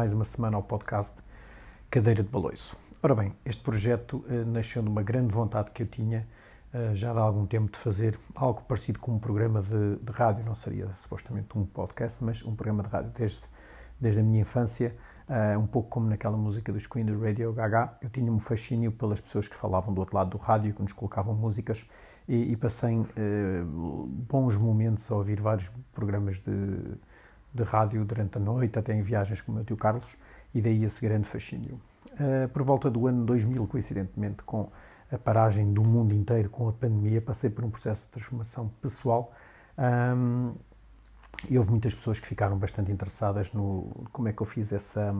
mais uma semana ao podcast Cadeira de Baloiço. Ora bem, este projeto uh, nasceu de uma grande vontade que eu tinha uh, já há algum tempo de fazer algo parecido com um programa de, de, rádio, não seria supostamente um podcast, mas um programa de rádio desde, desde a minha infância, uh, um pouco como naquela música dos Queen do Radio Gaga, eu tinha um fascínio pelas pessoas que falavam do outro lado do rádio, que nos colocavam músicas e, e passei bons momentos a ouvir vários programas de de rádio durante a noite, até em viagens com o meu tio Carlos, e daí esse grande fascínio. Uh, por volta do ano 2000, coincidentemente com a paragem do mundo inteiro com a pandemia, passei por um processo de transformação pessoal um, e houve muitas pessoas que ficaram bastante interessadas no como é que eu fiz essa,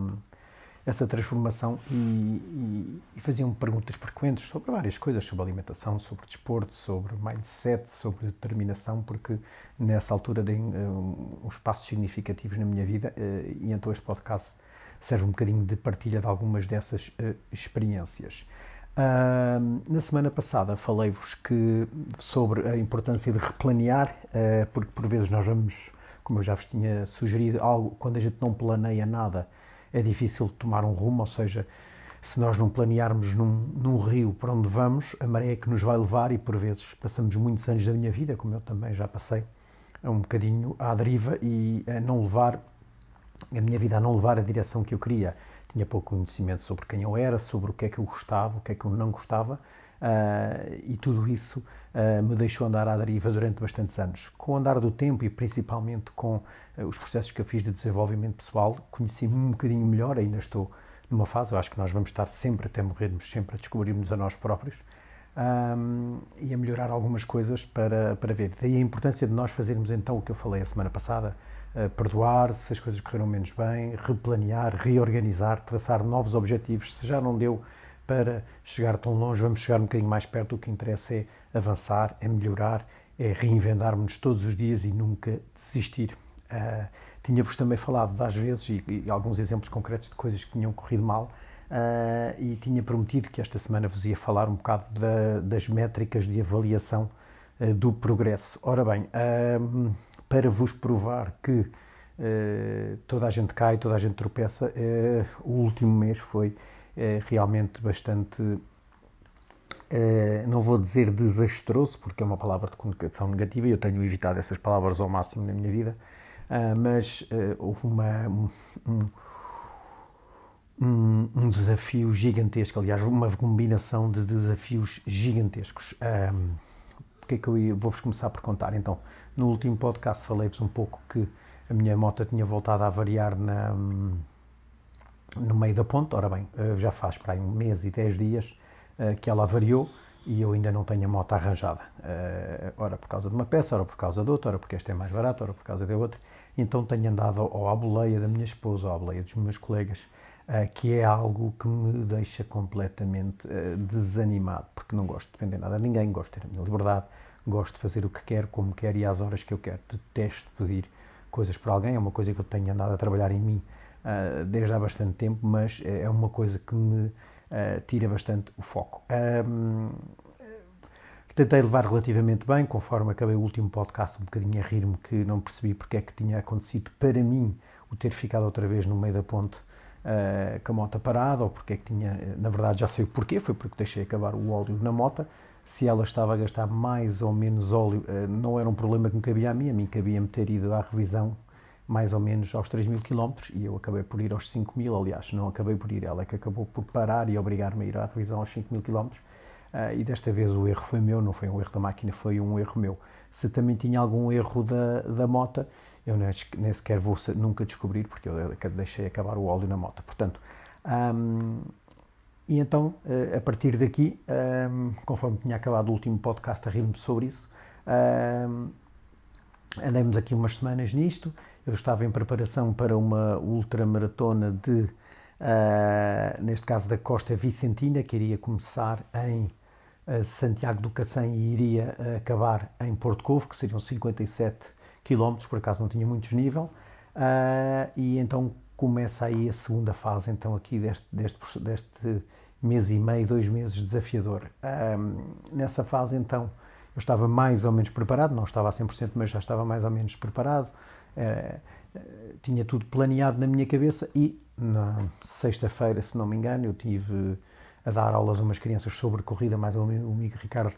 essa transformação e, e, e faziam perguntas frequentes sobre várias coisas, sobre alimentação, sobre desporto, sobre mindset, sobre determinação, porque nessa altura dei um, uns passos significativos na minha vida uh, e então este podcast serve um bocadinho de partilha de algumas dessas uh, experiências. Uh, na semana passada falei-vos que sobre a importância de replanear, uh, porque por vezes nós vamos, como eu já vos tinha sugerido, algo quando a gente não planeia nada, é difícil tomar um rumo, ou seja, se nós não planearmos num, num, rio para onde vamos, a maré é que nos vai levar e por vezes passamos muitos anos da minha vida, como eu também já passei, um bocadinho à deriva e a não levar, a minha vida a não levar a direção que eu queria. Tinha pouco conhecimento sobre quem eu era, sobre o que é que eu gostava, o que é que eu não gostava Uh, e tudo isso uh, me deixou andar à deriva durante bastantes anos. Com o andar do tempo e principalmente com uh, os processos que eu fiz de desenvolvimento pessoal, conheci-me um bocadinho melhor, ainda estou numa fase, eu acho que nós vamos estar sempre, até morrermos, sempre a descobrirmos a nós próprios um, e a melhorar algumas coisas para, para ver. Daí a importância de nós fazermos então o que eu falei a semana passada, perdoar se as coisas correram menos bem, replanear, reorganizar, traçar novos objetivos, se já não deu para chegar tão longe, vamos chegar um bocadinho mais perto. O que interessa é avançar, é melhorar, é reinventarmos-nos todos os dias e nunca desistir. Uh, Tinha-vos também falado das vezes e, e, alguns exemplos concretos de coisas que tinham corrido mal uh, e tinha prometido que esta semana vos ia falar um bocado da, das métricas de avaliação uh, do progresso. Ora bem, para vos provar que toda a gente cai, toda a gente tropeça, o último mês foi é realmente bastante, é, não vou dizer desastroso, porque é uma palavra de conotação negativa e eu tenho evitado essas palavras ao máximo na minha vida, uh, mas uh, houve uma, um, um, um, desafio gigantesco, aliás, uma combinação de desafios gigantescos. Que é que eu vou-vos começar por contar? Então, no último podcast falei-vos um pouco que a minha moto tinha voltado a variar na no meio da ponte. Ora bem, eh, já faz para aí um mês e dez dias eh, que ela variou e eu ainda não tenho a moto arranjada. Eh, ora por causa de uma peça, ora por causa de outra, ora porque esta é mais barata, ora por causa de outra. Então tenho andado ou à boleia da minha esposa, ou à boleia dos meus colegas, que é algo que me deixa completamente desanimado, porque não gosto de depender nada de ninguém, gosto de ter a minha liberdade, gosto de fazer o que quero, como quero e às horas que eu quero. Detesto pedir coisas por alguém, é uma coisa que eu tenho andado a trabalhar em mim uh, desde há bastante tempo, mas é uma coisa que me uh, tira bastante o foco. Um, tentei levar relativamente bem, conforme acabei o último podcast, um bocadinho a rir-me que não percebi porque é que tinha acontecido para mim o ter ficado outra vez no meio da ponte uh, com a moto parada, ou porque é que tinha, na verdade já sei o porquê, foi porque deixei acabar o óleo na moto. Se ela estava a gastar mais ou menos óleo, não era um problema que me cabia a mim, a mim cabia-me ter ido à revisão mais ou menos aos 3 mil quilómetros e eu acabei por ir aos 5 mil, aliás, não acabei por ir, ela é que acabou por parar e obrigar-me a ir à revisão aos 5 mil quilómetros uh, e desta vez o erro foi meu, não foi um erro da máquina, foi um erro meu. Se também tinha algum erro da, da moto, eu nem, sequer vou nunca descobrir porque eu deixei acabar o óleo na moto. Portanto, um, e então, uh, a partir daqui, um, conforme tinha acabado o último podcast a rir-me sobre isso, um, andemos aqui umas semanas nisto, eu estava em preparação para uma ultramaratona de, uh, neste caso da Costa Vicentina, que iria começar em uh, Santiago do Cacém e iria uh, acabar em Porto Covo, que seriam 57 km, por acaso não tinha muito desnível, e então começa aí a segunda fase, então aqui deste, deste, deste mês e meio, dois meses desafiador. nessa fase então eu estava mais ou menos preparado, não estava a 100%, mas já estava mais ou menos preparado, eh, tinha tudo planeado na minha cabeça e na sexta-feira, se não me engano, eu tive a dar aulas a umas crianças sobre corrida, mais ou menos o amigo Ricardo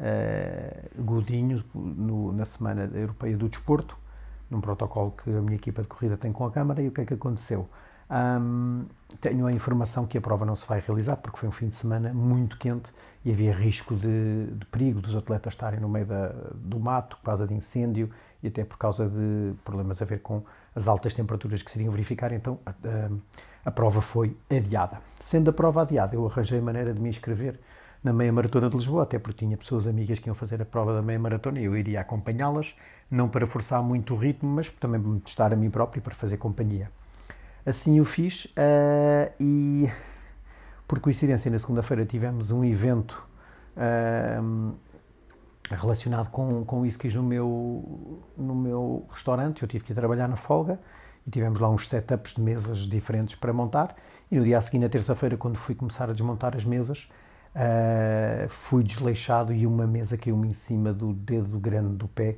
uh, Godinho, no, na Semana Europeia do Desporto, num protocolo que a minha equipa de corrida tem com a Câmara, e o que é que aconteceu? Um, tenho a informação que a prova não se vai realizar porque foi um fim de semana muito quente e havia risco de, de perigo dos atletas estarem no meio da, do mato por causa de incêndio e até por causa de problemas a ver com as altas temperaturas que se iriam verificar. Então a, a, a prova foi adiada. Sendo a prova adiada, eu arranjei maneira de me inscrever na meia maratona de Lisboa, até porque tinha pessoas amigas que iam fazer a prova da meia maratona e eu iria acompanhá-las, não para forçar muito o ritmo, mas também para me testar a mim próprio e para fazer companhia. Assim o fiz uh, e, por coincidência, na segunda-feira tivemos um evento uh, relacionado com, com whiskies no meu, no meu restaurante. Eu tive que ir trabalhar na folga e tivemos lá uns setups de mesas diferentes para montar. E no dia a seguir, na terça-feira, quando fui começar a desmontar as mesas, uh, fui desleixado e uma mesa caiu-me em cima do dedo grande do pé,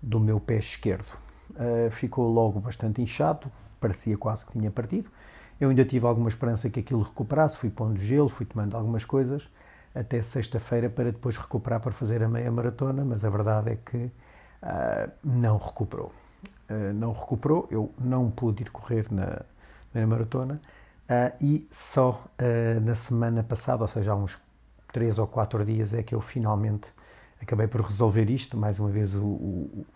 do meu pé esquerdo. Uh, ficou logo bastante inchado, parecia quase que tinha partido. Eu ainda tive alguma esperança que aquilo recuperasse, fui pondo gelo, fui tomando algumas coisas até sexta-feira para depois recuperar para fazer a meia maratona, mas a verdade é que uh, não recuperou. Uh, não recuperou, eu não pude ir correr na meia maratona uh, e só na semana passada, ou seja, há uns três ou quatro dias, é que eu finalmente acabei por resolver isto. Mais uma vez, o, o,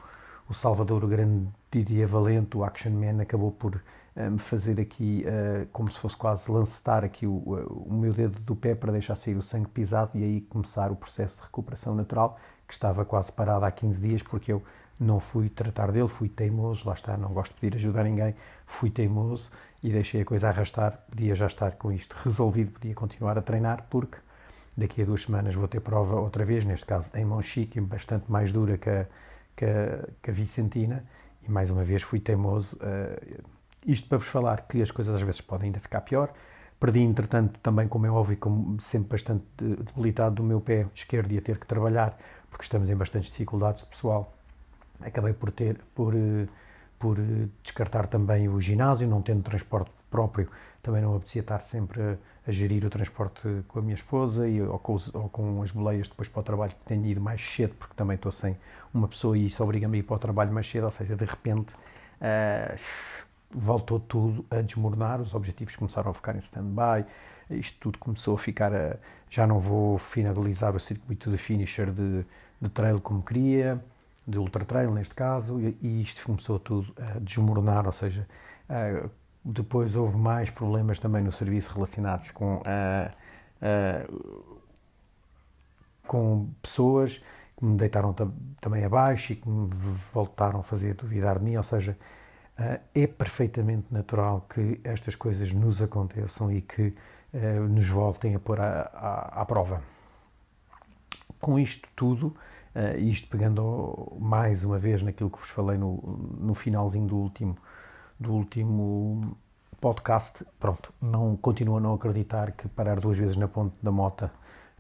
o Salvador, o grande Didier Valente, o Action Man, acabou por me fazer aqui uh, como se fosse quase lancetar aqui o, o, meu dedo do pé para deixar sair o sangue pisado e aí começar o processo de recuperação natural que estava quase parado há 15 dias porque eu não fui tratar dele, fui teimoso, lá está, não gosto de pedir ajuda a ninguém, fui teimoso e deixei a coisa arrastar, podia já estar com isto resolvido, podia continuar a treinar porque daqui a duas semanas vou ter prova outra vez, neste caso em Monchique, bastante mais dura que a, que a, que a Vicentina e mais uma vez fui teimoso uh, isto para vos falar que as coisas às vezes podem ainda ficar pior. Perdi, entretanto, também, como é óbvio, como sempre bastante debilitado do meu pé esquerdo e a ter que trabalhar, porque estamos em bastantes dificuldades pessoal. Acabei por ter, por, eh, por eh, descartar também o ginásio, não tendo transporte próprio, também não apetecia estar sempre a, a, gerir o transporte com a minha esposa e, ou, com os, ou com as boleias depois para o trabalho, que tenho ido mais cedo, porque também estou sem uma pessoa e isso obriga-me a ir para o trabalho mais cedo, ou seja, de repente. Uh, voltou tudo a desmoronar, os objetivos começaram a ficar em stand-by, isto tudo começou a ficar a, já não vou finalizar o circuito de finisher de, de trail como queria, de ultra trail neste caso, e, e isto começou tudo a desmoronar, ou seja, depois houve mais problemas também no serviço relacionados com, com pessoas que me deitaram também abaixo e que me voltaram a fazer duvidar de mim, ou seja, é perfeitamente natural que estas coisas nos aconteçam e que uh, nos voltem a pôr à, à, à prova. Com isto tudo, uh, isto pegando mais uma vez naquilo que vos falei no, no finalzinho do último, do último podcast, pronto, não continuo a não acreditar que parar duas vezes na ponte da mota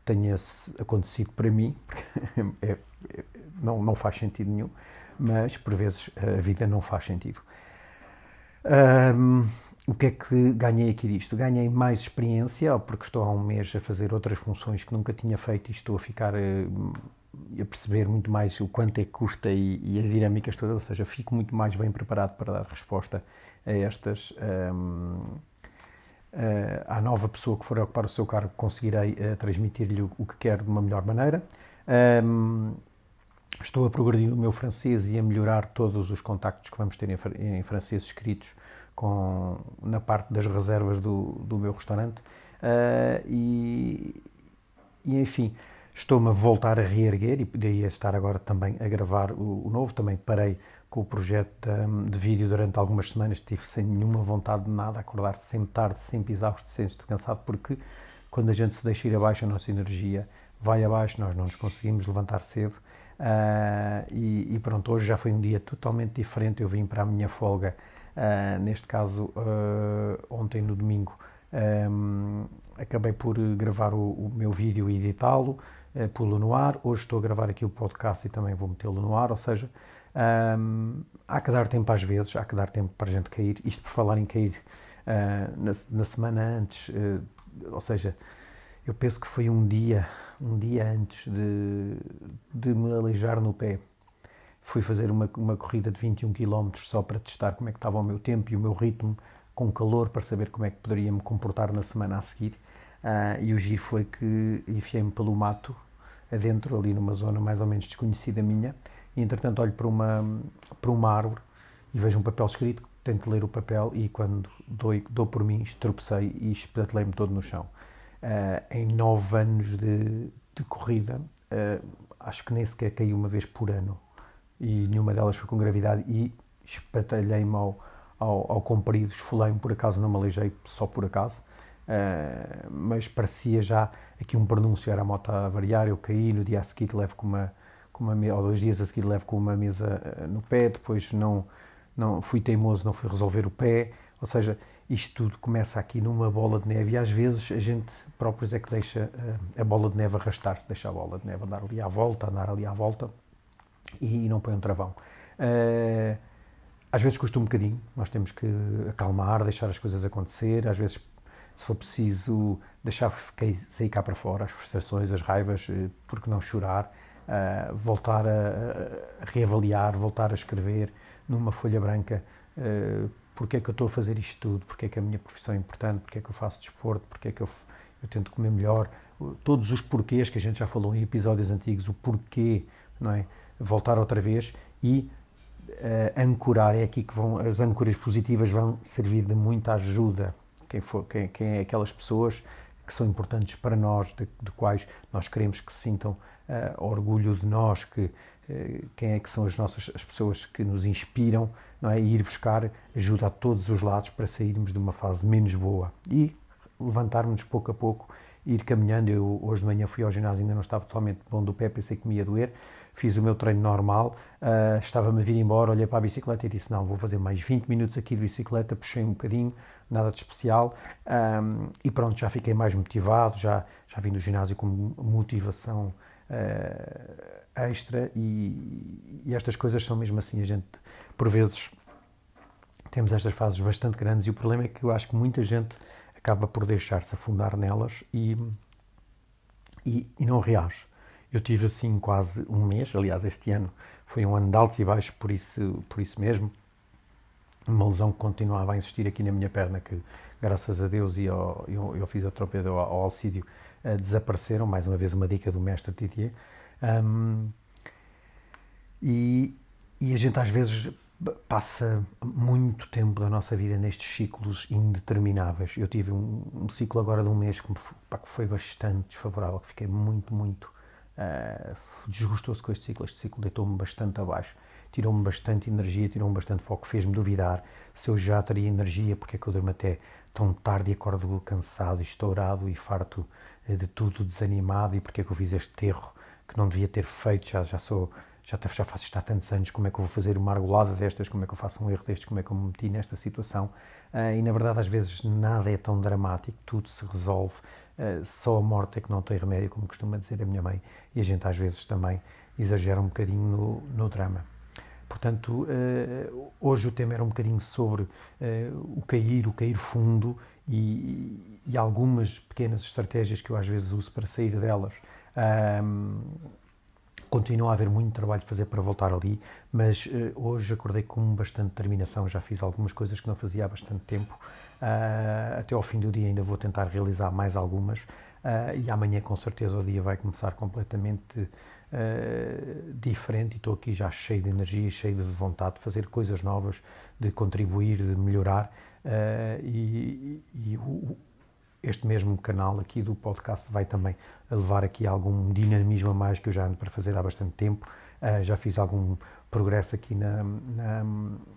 tenha acontecido para mim, é, é, não, não faz sentido nenhum, mas por vezes a vida não faz sentido. Um, o que é que ganhei aqui disto? Ganhei mais experiência, porque estou há um mês a fazer outras funções que nunca tinha feito e estou a ficar uh, a perceber muito mais o quanto é que custa e, e, as dinâmicas todas, ou seja, fico muito mais bem preparado para dar resposta a estas. Um, uh, à nova pessoa que for ocupar o seu cargo, conseguirei uh, transmitir-lhe o, o, que quero de uma melhor maneira. Um, Estou a progredir no meu francês e a melhorar todos os contactos que vamos ter em, em francês escritos com, na parte das reservas do, do meu restaurante. Uh, e, e, enfim, estou-me a voltar a reerguer e poderia estar agora também a gravar o, o novo. Também parei com o projeto de, de, vídeo durante algumas semanas, estive sem nenhuma vontade de nada, acordar sempre tarde, sempre exausto, sempre cansado, porque quando a gente se deixa ir abaixo, a nossa energia vai abaixo, nós não nos conseguimos levantar cedo. Uh, e, e, pronto, hoje já foi um dia totalmente diferente. Eu vim para a minha folga, uh, neste caso uh, ontem no domingo, um, acabei por gravar o, o meu vídeo e editá-lo, uh, pô-lo no ar. Hoje estou a gravar aqui o podcast e também vou metê-lo no ar. Ou seja, um, há que dar tempo às vezes, há que dar tempo para a gente cair. Isto por falar em cair, na, na, semana antes, ou seja, eu penso que foi um dia, um dia antes de, de me aleijar no pé. Fui fazer uma, uma corrida de 21 km só para testar como é que estava o meu tempo e o meu ritmo com calor para saber como é que poderia me comportar na semana a seguir. Uh, e o giro foi que enfiei-me pelo mato, adentro, ali numa zona mais ou menos desconhecida minha, e entretanto olho para uma, para uma árvore e vejo um papel escrito, tento ler o papel e quando dou, dou por mim, tropecei e espetatelei-me todo no chão. Uh, em nove anos de, de corrida, uh, acho que nem sequer caí uma vez por ano. E nenhuma delas foi com gravidade e espatalhei-me ao, ao, ao comprido, esfolei-me por acaso, não me aleijei só por acaso, uh, mas parecia já aqui um pronúncio, era a moto a variar, eu caí, no dia a seguir levo com uma, com uma ou dois dias a seguir levo com uma mesa no pé, depois não, não fui teimoso, não fui resolver o pé, ou seja, isto tudo começa aqui numa bola de neve e às vezes a gente próprios é que deixa uh, a bola de neve arrastar-se, deixa a bola de neve andar ali à volta, andar ali à volta e, não põe um travão. Uh, às vezes custa um bocadinho, nós temos que acalmar, deixar as coisas acontecer, às vezes, se for preciso, deixar sair cá para fora as frustrações, as raivas, eh, porque não chorar, voltar a, reavaliar, voltar a escrever numa folha branca porque é que eu estou a fazer isto tudo, porque é que a minha profissão é importante, porque é que eu faço desporto, porque é que eu, eu tento comer melhor, todos os porquês que a gente já falou em episódios antigos, o porquê, não é? Voltar outra vez e uh, ancorar, é aqui que vão, as âncoras positivas vão servir de muita ajuda. Quem, for, quem, quem é aquelas pessoas que são importantes para nós, de, de quais nós queremos que se sintam uh, orgulho de nós, que, uh, quem é que são as nossas as pessoas que nos inspiram, não é? E ir buscar ajuda a todos os lados para sairmos de uma fase menos boa e levantarmos pouco a pouco, ir caminhando. Eu hoje de manhã fui ao ginásio, ainda não estava totalmente bom do pé, pensei que me ia doer, fiz o meu treino normal, uh, estava-me a vir embora, olhei para a bicicleta e disse, não, vou fazer mais 20 minutos aqui de bicicleta, puxei um bocadinho, nada de especial, um, e pronto, já fiquei mais motivado, já, já vim do ginásio com motivação uh, extra, e, e estas coisas são mesmo assim, a gente, por vezes, temos estas fases bastante grandes, e o problema é que eu acho que muita gente acaba por deixar-se afundar nelas e, e, e não reage. Eu tive assim quase um mês, aliás, este ano foi um ano de altos e baixos, por isso, por isso mesmo. Uma lesão que continuava a insistir aqui na minha perna, que graças a Deus e ao, eu, eu fiz a tropeira ao, ao desapareceram. Mais uma vez, uma dica do mestre Titier. Um, e, e a gente às vezes passa muito tempo da nossa vida nestes ciclos indetermináveis. Eu tive um, um ciclo agora de um mês que, pá, que foi bastante desfavorável, que fiquei muito, muito uh, desgostou-se com este ciclo. Este ciclo deitou-me bastante abaixo, tirou-me bastante energia, tirou-me bastante foco, fez-me duvidar se eu já teria energia, porque é que eu durmo até tão tarde e acordo cansado, estourado e farto eh, de tudo, desanimado, e porque é que eu fiz este erro que não devia ter feito, já, já sou já, já faço isto há tantos anos, como é que eu vou fazer uma argolada destas, como é que eu faço um erro destes, como é que eu me meti nesta situação. Uh, e na verdade, às vezes, nada é tão dramático, tudo se resolve. Uh, só a morte é que não tem remédio, como costuma dizer a minha mãe, e a gente às vezes também exagera um bocadinho no, no drama. Portanto, uh, hoje o tema era um bocadinho sobre o cair, o cair fundo e, e, algumas pequenas estratégias que eu às vezes uso para sair delas. Continua a haver muito trabalho de fazer para voltar ali, mas uh, hoje acordei com bastante determinação. Já fiz algumas coisas que não fazia há bastante tempo. Uh, até ao fim do dia ainda vou tentar realizar mais algumas. Uh, e amanhã, com certeza, o dia vai começar completamente diferente. E estou aqui já cheio de energia, cheio de vontade de fazer coisas novas, de contribuir, de melhorar. e, e o, este mesmo canal aqui do podcast vai também levar aqui algum dinamismo a mais que eu já ando para fazer há bastante tempo. Uh, já fiz algum progresso aqui na, na,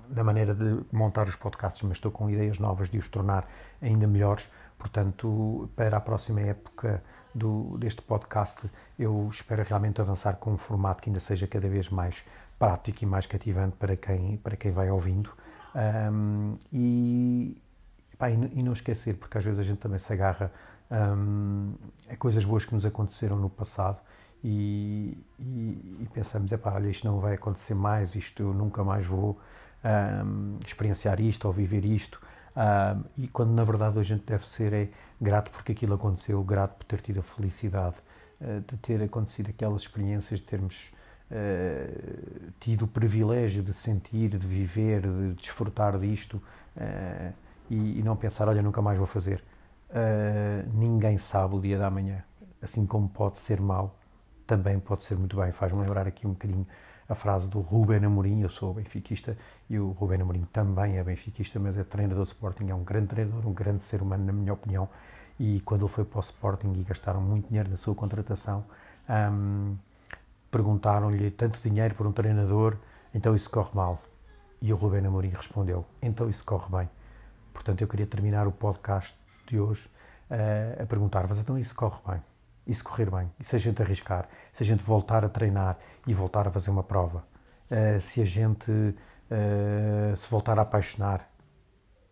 na, maneira de montar os podcasts, mas estou com ideias novas de os tornar ainda melhores. Portanto, para a próxima época do, deste podcast, eu espero realmente avançar com um formato que ainda seja cada vez mais prático e mais cativante para quem, para quem vai ouvindo. Um, e, Pá, e, não esquecer, porque às vezes a gente também se agarra um, a coisas boas que nos aconteceram no passado e, e, e pensamos, epá, olha, isto não vai acontecer mais, isto eu nunca mais vou um, experienciar isto ou viver isto. E quando na verdade a gente deve ser é grato porque aquilo aconteceu, grato por ter tido a felicidade uh, de ter acontecido aquelas experiências, de termos uh, tido o privilégio de sentir, de viver, de desfrutar disto e, e, não pensar, olha, nunca mais vou fazer. ninguém sabe o dia da manhã, assim como pode ser mau, também pode ser muito bem. Faz-me lembrar aqui um bocadinho a frase do Ruben Amorim, eu sou benfiquista e o Ruben Amorim também é benfiquista, mas é treinador de Sporting, é um grande treinador, um grande ser humano, na minha opinião, e quando ele foi para o Sporting e gastaram muito dinheiro na sua contratação, hum, perguntaram-lhe tanto dinheiro por um treinador, então isso corre mal. E o Ruben Amorim respondeu, então isso corre bem. Portanto, eu queria terminar o podcast de hoje uh, a perguntar-vos, então isso corre bem? E se correr bem, e se a gente arriscar, se a gente voltar a treinar e voltar a fazer uma prova, uh, se a gente uh, se voltar a apaixonar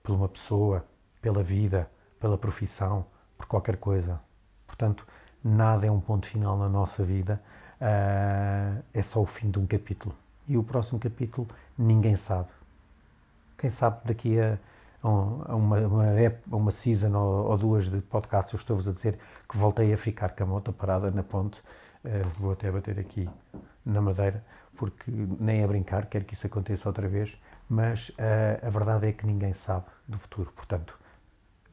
por uma pessoa, pela vida, pela profissão, por qualquer coisa. Portanto, nada é um ponto final na nossa vida, uh, é só o fim de um capítulo. E o próximo capítulo ninguém sabe. Quem sabe daqui a uma, uma, uma season ou, ou duas de podcast, eu estou-vos a dizer que voltei a ficar com a moto parada na ponte. Uh, vou até bater aqui na madeira, porque nem a brincar, quero que isso aconteça outra vez, mas uh, a verdade é que ninguém sabe do futuro. Portanto,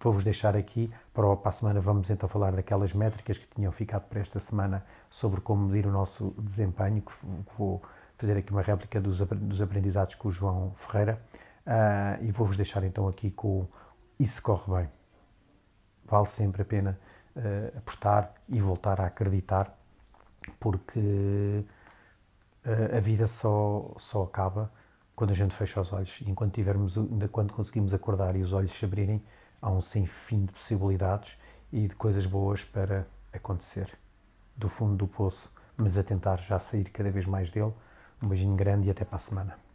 vou-vos deixar aqui. Para a semana vamos então falar daquelas métricas que tinham ficado para esta semana sobre como medir o nosso desempenho, que vou fazer aqui uma réplica dos, dos aprendizados com o João Ferreira. Uh, e vou-vos deixar então aqui com Isso Corre Bem. Vale sempre a pena uh, apostar e voltar a acreditar, porque uh, a vida só, só acaba quando a gente fecha os olhos. E enquanto, tivermos, quando conseguimos acordar e os olhos se abrirem, há um sem fim de possibilidades e de coisas boas para acontecer. Do fundo do poço, mas a tentar já sair cada vez mais dele. Um beijinho grande e até para a semana.